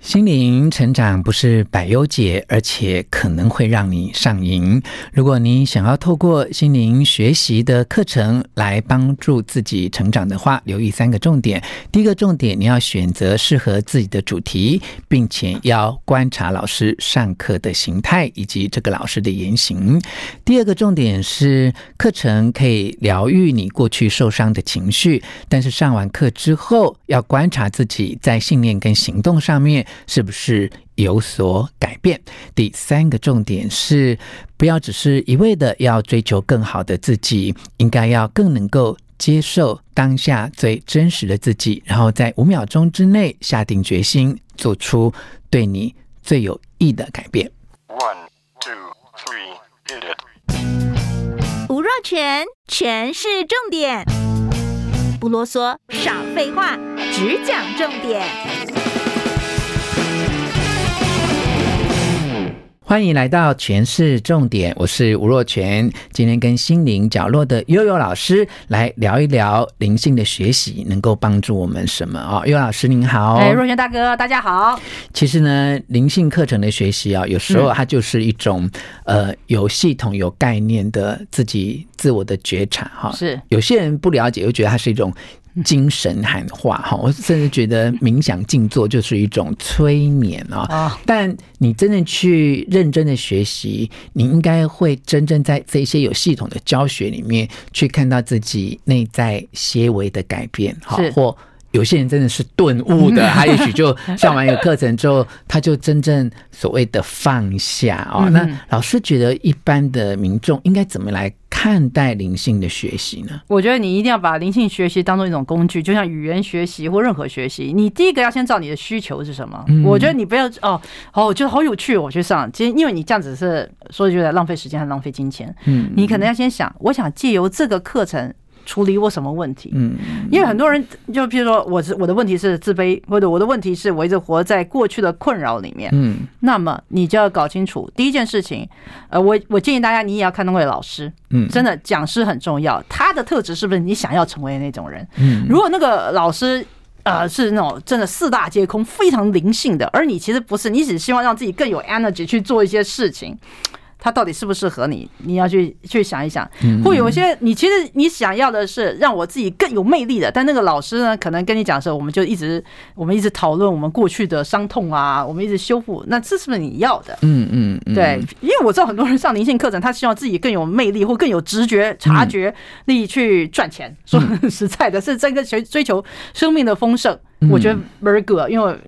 心灵成长不是百忧解，而且可能会让你上瘾。如果你想要透过心灵学习的课程来帮助自己成长的话，留意三个重点。第一个重点，你要选择适合自己的主题，并且要观察老师上课的形态以及这个老师的言行。第二个重点是，课程可以疗愈你过去受伤的情绪，但是上完课之后，要观察自己在信念跟行动上面。是不是有所改变？第三个重点是，不要只是一味的要追求更好的自己，应该要更能够接受当下最真实的自己，然后在五秒钟之内下定决心，做出对你最有益的改变。One, two, three, hit it. 吴若全，全是重点，不啰嗦，少废话，只讲重点。欢迎来到全市重点，我是吴若全。今天跟心灵角落的悠悠老师来聊一聊灵性的学习能够帮助我们什么啊？悠悠老师您好，哎，若权大哥，大家好。其实呢，灵性课程的学习啊，有时候它就是一种、嗯、呃有系统、有概念的自己自我的觉察哈。是有些人不了解，又觉得它是一种。精神喊话哈，我甚至觉得冥想静坐就是一种催眠啊。但你真的去认真的学习，你应该会真正在这些有系统的教学里面去看到自己内在些微的改变哈，或。有些人真的是顿悟的，他也许就上完一个课程之后，他就真正所谓的放下哦。那老师觉得，一般的民众应该怎么来看待灵性的学习呢？我觉得你一定要把灵性学习当做一种工具，就像语言学习或任何学习，你第一个要先知道你的需求是什么。我觉得你不要哦哦，我觉得好有趣，我去上。其实因为你这样子是说就在浪费时间和浪费金钱。嗯，你可能要先想，我想借由这个课程。处理我什么问题？嗯，因为很多人就譬如说，我是我的问题是自卑，或者我的问题是我一直活在过去的困扰里面。嗯，那么你就要搞清楚第一件事情。呃，我我建议大家，你也要看那位老师。嗯，真的讲师很重要，他的特质是不是你想要成为的那种人？嗯，如果那个老师呃是那种真的四大皆空、非常灵性的，而你其实不是，你只希望让自己更有 energy 去做一些事情。他到底适不适合你？你要去去想一想。会有一些你其实你想要的是让我自己更有魅力的，但那个老师呢，可能跟你讲的时候，我们就一直我们一直讨论我们过去的伤痛啊，我们一直修复。那这是不是你要的？嗯嗯，对，因为我知道很多人上灵性课程，他希望自己更有魅力或更有直觉察觉力去赚钱。说实在的，是这个追追求生命的丰盛，我觉得 very good，因为。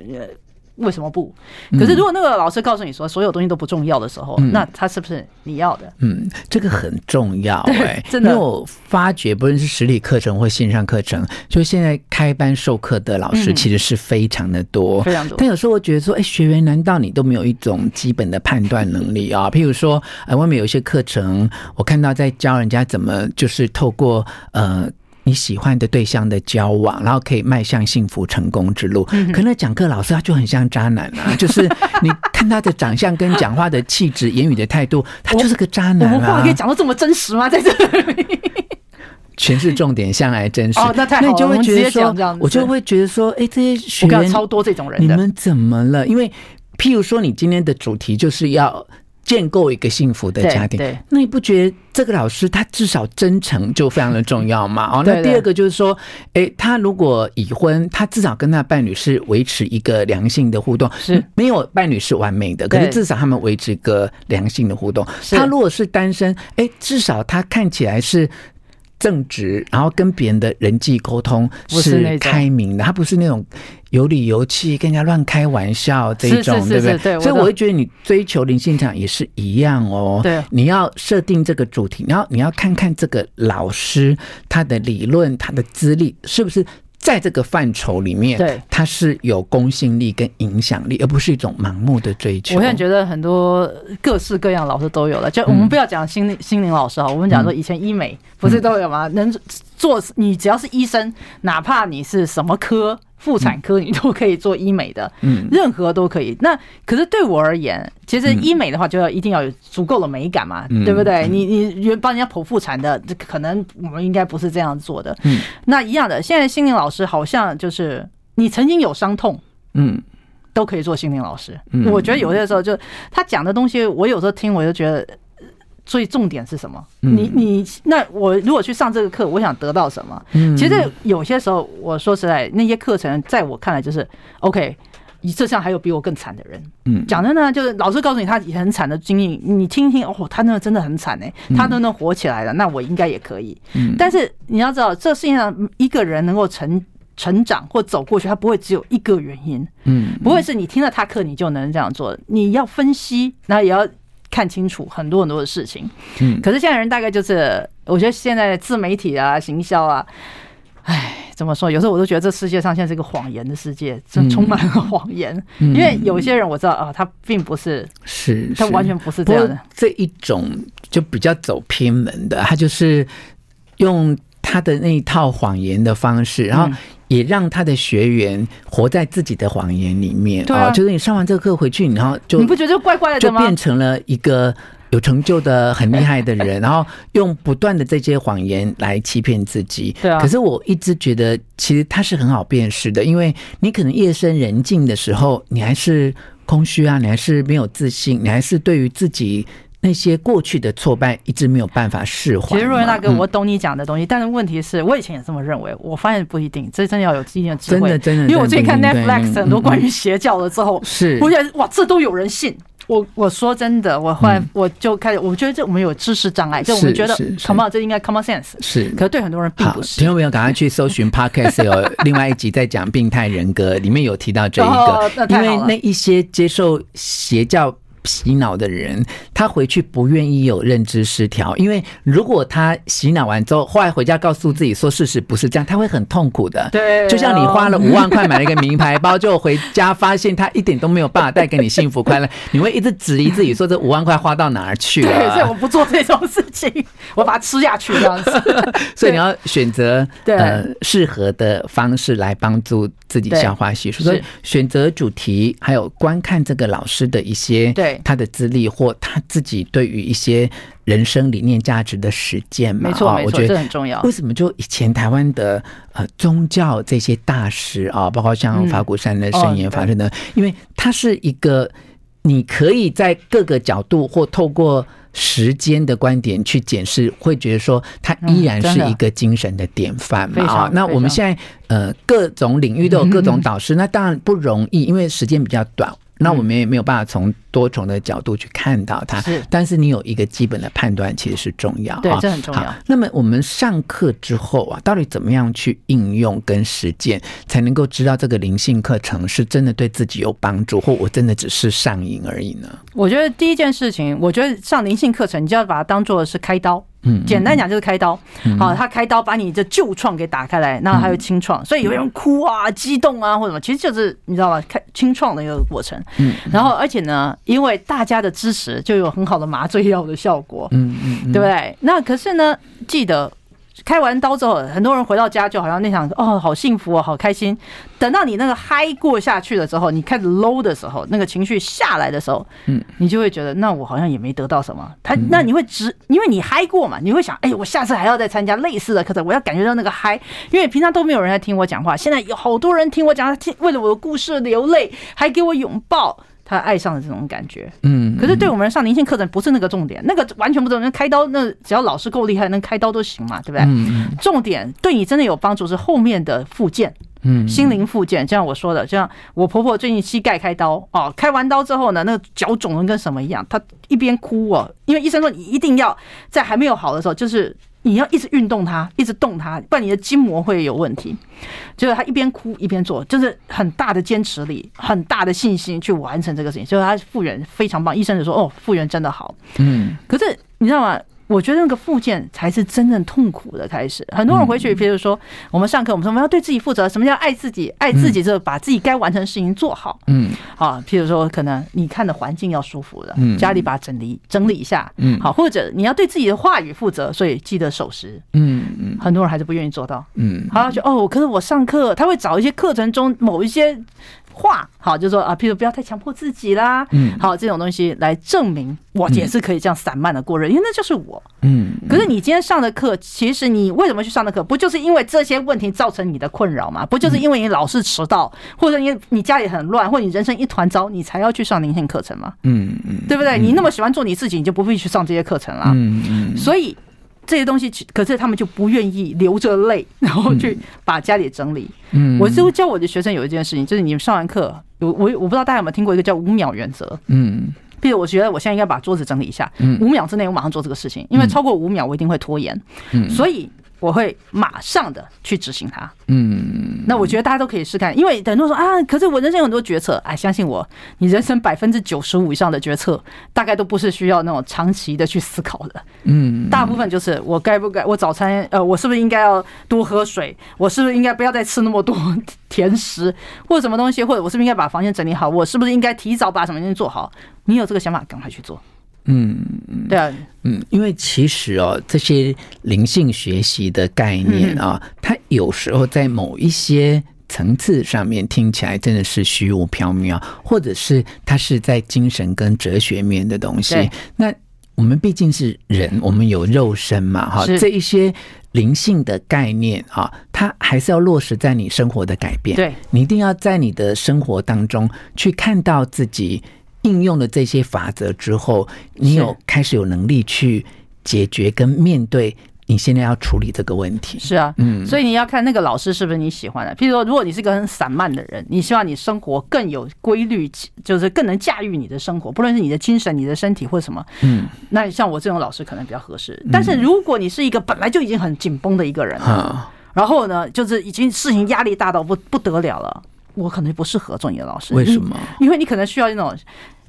为什么不？可是如果那个老师告诉你说所有东西都不重要的时候，嗯、那他是不是你要的？嗯，这个很重要哎，真的。因为我发觉，不论是实体课程或线上课程，就现在开班授课的老师其实是非常的多，非常多。但有时候我觉得说，哎，学员难道你都没有一种基本的判断能力啊？譬如说，呃，外面有一些课程，我看到在教人家怎么就是透过呃。你喜欢的对象的交往，然后可以迈向幸福成功之路。可那讲课老师他就很像渣男啊，就是你看他的长相跟讲话的气质、言语的态度，他就是个渣男啊。我们话可以讲到这么真实吗？在这里，全是重点，向来真实。哦，那太好了，那你就会觉得说，我就会觉得说，哎，这些学员超多这种人，你们怎么了？因为譬如说，你今天的主题就是要。建构一个幸福的家庭，对，对，那你不觉得这个老师他至少真诚就非常的重要吗？哦，那第二个就是说，哎，他如果已婚，他至少跟他伴侣是维持一个良性的互动，是没有伴侣是完美的，可是至少他们维持一个良性的互动。他如果是单身，哎，至少他看起来是。正直，然后跟别人的人际沟通是开明的，他不是那种有理有气、跟人家乱开玩笑这一种，对不对？所以我会觉得你追求灵性场也是一样哦。对，你要设定这个主题，然后你要看看这个老师他的理论、他的资历是不是在这个范畴里面，对，它是有公信力跟影响力，而不是一种盲目的追求。我现在觉得很多各式各样老师都有了，就我们不要讲心理心灵老师哈，我们讲说以前医美不是都有吗？能做你只要是医生，哪怕你是什么科。妇产科你都可以做医美的，嗯，任何都可以。那可是对我而言，其实医美的话就要一定要有足够的美感嘛，对不对？你你原帮人家剖腹产的，这可能我们应该不是这样做的。嗯，那一样的，现在心灵老师好像就是你曾经有伤痛，嗯，都可以做心灵老师。我觉得有些时候就他讲的东西，我有时候听我就觉得。所以重点是什么？你你那我如果去上这个课，我想得到什么？其实有些时候，我说实在，那些课程在我看来就是 OK。你这上还有比我更惨的人。嗯，讲的呢，就是老师告诉你他也很惨的经历，你听听哦，他那个真的很惨哎，他都能活起来了，那我应该也可以。嗯，但是你要知道，这世界上一个人能够成成长或走过去，他不会只有一个原因。嗯，不会是你听了他课你就能这样做，你要分析，那也要。看清楚很多很多的事情，嗯，可是现在人大概就是，我觉得现在自媒体啊、行销啊，哎，怎么说？有时候我都觉得这世界上现在是一个谎言的世界，真充满了谎言。因为有些人我知道啊，他并不是，是，他完全不是这样的。这一种就比较走偏门的，他就是用他的那一套谎言的方式，然后。也让他的学员活在自己的谎言里面。对啊，就是你上完这个课回去，然后就你不觉得怪怪的吗？就变成了一个有成就的、很厉害的人，然后用不断的这些谎言来欺骗自己。对啊。可是我一直觉得，其实它是很好辨识的，因为你可能夜深人静的时候，你还是空虚啊，你还是没有自信，你还是对于自己。那些过去的挫败一直没有办法释怀。其实若元大哥，我懂你讲的东西，但是问题是我以前也这么认为，我发现不一定，这真的要有经验智慧。真的真的，因为我最近看 Netflix 很多关于邪教了之后，是，我觉得哇，这都有人信。我我说真的，我后来我就开始，我觉得这我们有知识障碍，就我们觉得 come on，这应该 common sense。是，可是对很多人并不是。听众朋友，赶快去搜寻 Podcast，有另外一集在讲病态人格，里面有提到这一个，因为那一些接受邪教。洗脑的人，他回去不愿意有认知失调，因为如果他洗脑完之后，后来回家告诉自己说事实不是这样，他会很痛苦的。对，就像你花了五万块买了一个名牌包，就回家发现他一点都没有办法带给你幸福快乐，你会一直质疑自己说这五万块花到哪儿去了？对，所以我不做这种事情，我把它吃下去这样子。所以你要选择呃适合的方式来帮助自己消化吸收，所以选择主题还有观看这个老师的一些对。他的资历或他自己对于一些人生理念价值的实践嘛，没错，没错，我觉得这很重要。为什么就以前台湾的呃宗教这些大师啊，包括像法鼓山的圣严法师呢？因为他是一个你可以在各个角度或透过时间的观点去检视，会觉得说他依然是一个精神的典范嘛。啊，那我们现在呃各种领域都有各种导师，那当然不容易，因为时间比较短。那我们也没有办法从多重的角度去看到它，是，但是你有一个基本的判断，其实是重要，对，这很重要。那么我们上课之后啊，到底怎么样去应用跟实践，才能够知道这个灵性课程是真的对自己有帮助，或我真的只是上瘾而已呢？我觉得第一件事情，我觉得上灵性课程，你就要把它当做是开刀。嗯，简单讲就是开刀，好，他开刀把你的旧创给打开来，然后还有清创，所以有人哭啊、激动啊或者什么，其实就是你知道吧，开清创的一个过程。嗯，然后而且呢，因为大家的支持，就有很好的麻醉药的效果。嗯嗯，对不对？那可是呢，记得。开完刀之后，很多人回到家就好像那场哦，好幸福哦，好开心。等到你那个嗨过下去了之后，你开始 low 的时候，那个情绪下来的时候，嗯，你就会觉得，那我好像也没得到什么。他那你会直，因为你嗨过嘛，你会想，哎，我下次还要再参加类似的课程，我要感觉到那个嗨，因为平常都没有人在听我讲话，现在有好多人听我讲，听为了我的故事流泪，还给我拥抱。他爱上了这种感觉，嗯，可是对我们上灵性课程不是那个重点，那个完全不重点。开刀那只要老师够厉害，能开刀都行嘛，对不对？嗯，重点对你真的有帮助是后面的复健，嗯，心灵复健。就像我说的，就像我婆婆最近膝盖开刀哦，开完刀之后呢，那个脚肿的跟什么一样，她一边哭哦，因为医生说你一定要在还没有好的时候，就是。你要一直运动它，一直动它，不然你的筋膜会有问题。就是她一边哭一边做，就是很大的坚持力，很大的信心去完成这个事情。所以她复原非常棒，医生就说：“哦，复原真的好。”嗯。可是你知道吗？我觉得那个复健才是真正痛苦的开始。很多人回去，比如说我们上课，我们说我们要对自己负责。什么叫爱自己？爱自己就是把自己该完成的事情做好。嗯，好，譬如说可能你看的环境要舒服了，家里把整理整理一下。嗯，好，或者你要对自己的话语负责，所以记得守时。嗯嗯，很多人还是不愿意做到。嗯，好，就哦，可是我上课他会找一些课程中某一些。话好，就说啊，譬如不要太强迫自己啦，嗯，好，这种东西来证明我也是可以这样散漫的过日，因为那就是我，嗯。可是你今天上的课，其实你为什么去上的课？不就是因为这些问题造成你的困扰吗？不就是因为你老是迟到，或者因为你家里很乱，或者你人生一团糟，你才要去上灵性课程吗？嗯嗯，对不对？你那么喜欢做你自己，你就不必去上这些课程了。嗯嗯，所以。这些东西，可是他们就不愿意流着泪，然后去把家里整理。嗯，我就教我的学生有一件事情，就是你们上完课，我我我不知道大家有没有听过一个叫五秒原则。嗯，比如我觉得我现在应该把桌子整理一下，五秒之内我马上做这个事情，因为超过五秒我一定会拖延。嗯，所以。我会马上的去执行它。嗯，那我觉得大家都可以试看，因为很多人说啊，可是我人生有很多决策，哎，相信我，你人生百分之九十五以上的决策，大概都不是需要那种长期的去思考的。嗯，大部分就是我该不该，我早餐呃，我是不是应该要多喝水？我是不是应该不要再吃那么多甜食或者什么东西？或者我是不是应该把房间整理好？我是不是应该提早把什么东西做好？你有这个想法，赶快去做。嗯，对啊，嗯，因为其实哦，这些灵性学习的概念啊，它有时候在某一些层次上面听起来真的是虚无缥缈，或者是它是在精神跟哲学面的东西。那我们毕竟是人，我们有肉身嘛，哈，这一些灵性的概念啊，它还是要落实在你生活的改变。对，你一定要在你的生活当中去看到自己。应用了这些法则之后，你有开始有能力去解决跟面对你现在要处理这个问题。是啊，嗯，所以你要看那个老师是不是你喜欢的。譬如说，如果你是个很散漫的人，你希望你生活更有规律，就是更能驾驭你的生活，不论是你的精神、你的身体或什么，嗯，那像我这种老师可能比较合适。但是如果你是一个本来就已经很紧绷的一个人，然后呢，就是已经事情压力大到不不得了了。我可能不适合做你的老师，为什么？因为你可能需要那种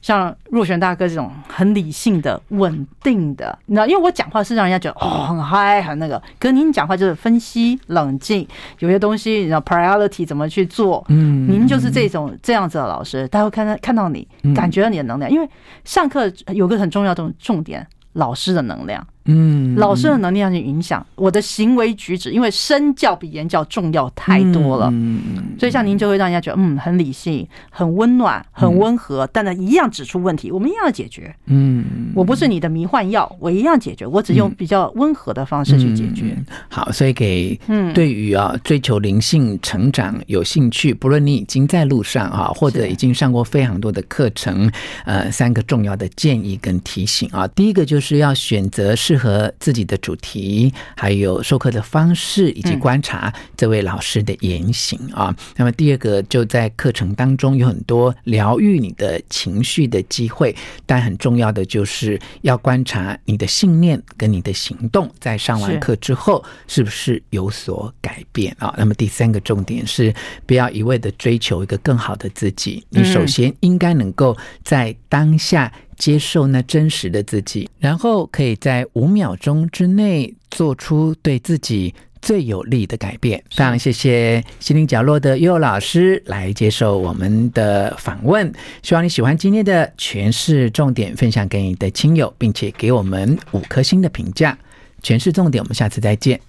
像若璇大哥这种很理性的、稳定的，你知道？因为我讲话是让人家觉得哦很嗨很那个，可是您讲话就是分析、冷静，有些东西你知道 priority 怎么去做？嗯，您就是这种这样子的老师，他会看到看到你，感觉到你的能量。因为上课有个很重要的重点，老师的能量。嗯，老师的能力要去影响我的行为举止，因为身教比言教重要太多了。嗯，所以像您就会让人家觉得，嗯，很理性、很温暖、很温和，但呢，一样指出问题，我们一样解决。嗯，我不是你的迷幻药，我一样解决，我只用比较温和的方式去解决。好，所以给对于啊追求灵性成长有兴趣，不论你已经在路上啊，或者已经上过非常多的课程，呃，三个重要的建议跟提醒啊，第一个就是要选择适合自己的主题，还有授课的方式，以及观察这位老师的言行啊。嗯、那么第二个，就在课程当中有很多疗愈你的情绪的机会，但很重要的就是要观察你的信念跟你的行动，在上完课之后是不是有所改变啊？那么第三个重点是，不要一味的追求一个更好的自己，你首先应该能够在当下。接受那真实的自己，然后可以在五秒钟之内做出对自己最有利的改变。非常谢谢心灵角落的悠悠老师来接受我们的访问，希望你喜欢今天的诠释重点，分享给你的亲友，并且给我们五颗星的评价。诠释重点，我们下次再见。